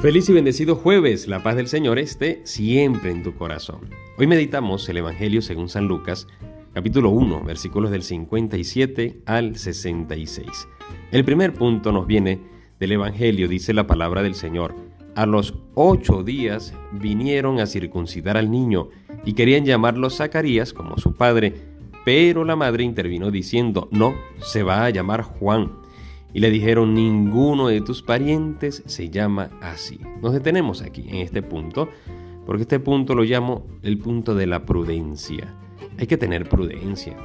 Feliz y bendecido jueves, la paz del Señor esté siempre en tu corazón. Hoy meditamos el Evangelio según San Lucas, capítulo 1, versículos del 57 al 66. El primer punto nos viene del Evangelio, dice la palabra del Señor. A los ocho días vinieron a circuncidar al niño y querían llamarlo Zacarías como su padre, pero la madre intervino diciendo, no, se va a llamar Juan. Y le dijeron, ninguno de tus parientes se llama así. Nos detenemos aquí, en este punto, porque este punto lo llamo el punto de la prudencia. Hay que tener prudencia.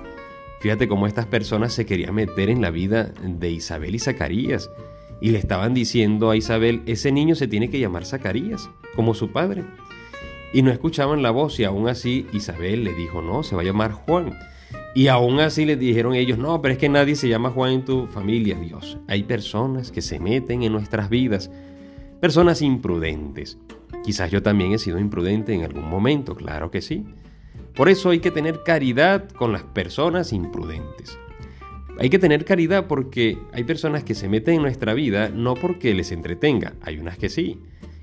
Fíjate cómo estas personas se querían meter en la vida de Isabel y Zacarías. Y le estaban diciendo a Isabel, ese niño se tiene que llamar Zacarías, como su padre. Y no escuchaban la voz y aún así Isabel le dijo, no, se va a llamar Juan. Y aún así les dijeron ellos, no, pero es que nadie se llama Juan en tu familia, Dios. Hay personas que se meten en nuestras vidas, personas imprudentes. Quizás yo también he sido imprudente en algún momento, claro que sí. Por eso hay que tener caridad con las personas imprudentes. Hay que tener caridad porque hay personas que se meten en nuestra vida no porque les entretenga, hay unas que sí,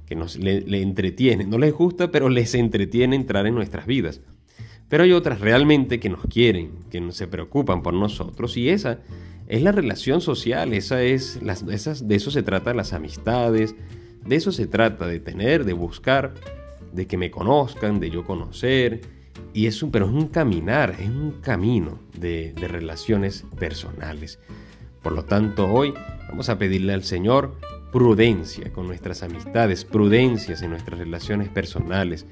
que nos le, entretienen, no les gusta, pero les entretiene entrar en nuestras vidas. Pero hay otras realmente que nos quieren, que se preocupan por nosotros y esa es la relación social, esa es de eso se trata las amistades, de eso se trata de tener, de buscar, de que me conozcan, de yo conocer. Y es un, pero es un caminar, es un camino de, de relaciones personales. Por lo tanto, hoy vamos a pedirle al Señor prudencia con nuestras amistades, prudencias en nuestras relaciones personales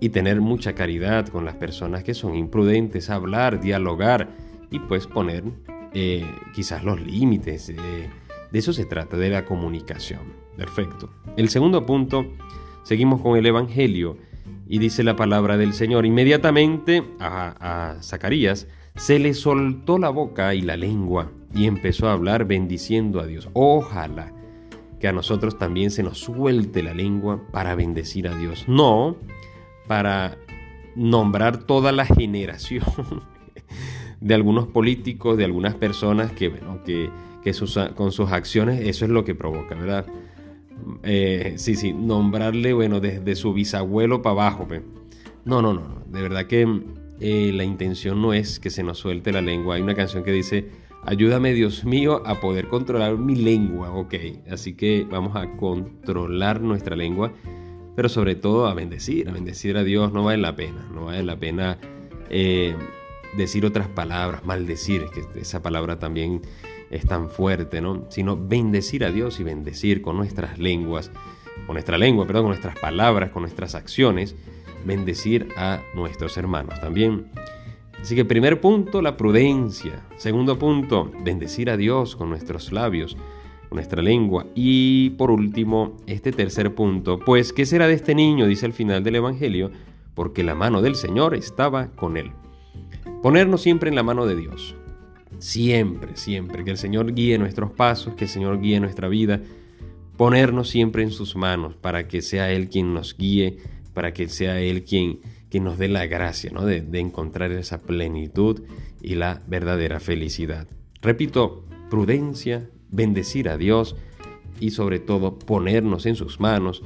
y tener mucha caridad con las personas que son imprudentes, hablar, dialogar y pues poner eh, quizás los límites. de eso se trata, de la comunicación. Perfecto. El segundo punto, seguimos con el Evangelio y dice la palabra del Señor. Inmediatamente a, a Zacarías se le soltó la boca y la lengua y empezó a hablar bendiciendo a Dios. Ojalá que a nosotros también se nos suelte la lengua para bendecir a Dios. No para nombrar toda la generación de algunos políticos, de algunas personas que, bueno, que, con sus acciones eso es lo que provoca, ¿verdad? Eh, sí, sí, nombrarle, bueno, desde su bisabuelo para abajo. No, no, no, de verdad que eh, la intención no es que se nos suelte la lengua. Hay una canción que dice, ayúdame Dios mío a poder controlar mi lengua, ok. Así que vamos a controlar nuestra lengua pero sobre todo a bendecir, a bendecir a Dios no vale la pena, no vale la pena eh, decir otras palabras, maldecir, que esa palabra también es tan fuerte, ¿no? Sino bendecir a Dios y bendecir con nuestras lenguas, con nuestra lengua, perdón, con nuestras palabras, con nuestras acciones, bendecir a nuestros hermanos también. Así que primer punto, la prudencia. Segundo punto, bendecir a Dios con nuestros labios nuestra lengua. Y por último, este tercer punto, pues, ¿qué será de este niño? Dice al final del Evangelio, porque la mano del Señor estaba con él. Ponernos siempre en la mano de Dios. Siempre, siempre. Que el Señor guíe nuestros pasos, que el Señor guíe nuestra vida. Ponernos siempre en sus manos para que sea Él quien nos guíe, para que sea Él quien, nos dé la gracia ¿no? de, de encontrar esa plenitud y la verdadera felicidad. Repito, prudencia, bendecir a Dios y sobre todo ponernos en sus manos,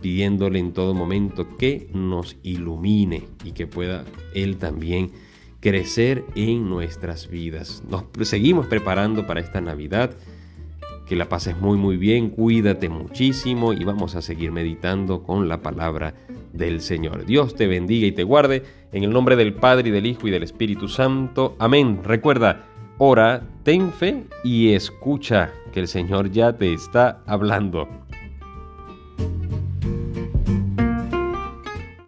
pidiéndole en todo momento que nos ilumine y que pueda Él también crecer en nuestras vidas. Nos seguimos preparando para esta Navidad. Que la pases muy muy bien, cuídate muchísimo y vamos a seguir meditando con la palabra del Señor. Dios te bendiga y te guarde en el nombre del Padre y del Hijo y del Espíritu Santo. Amén. Recuerda, Ora, ten fe y escucha que el Señor ya te está hablando.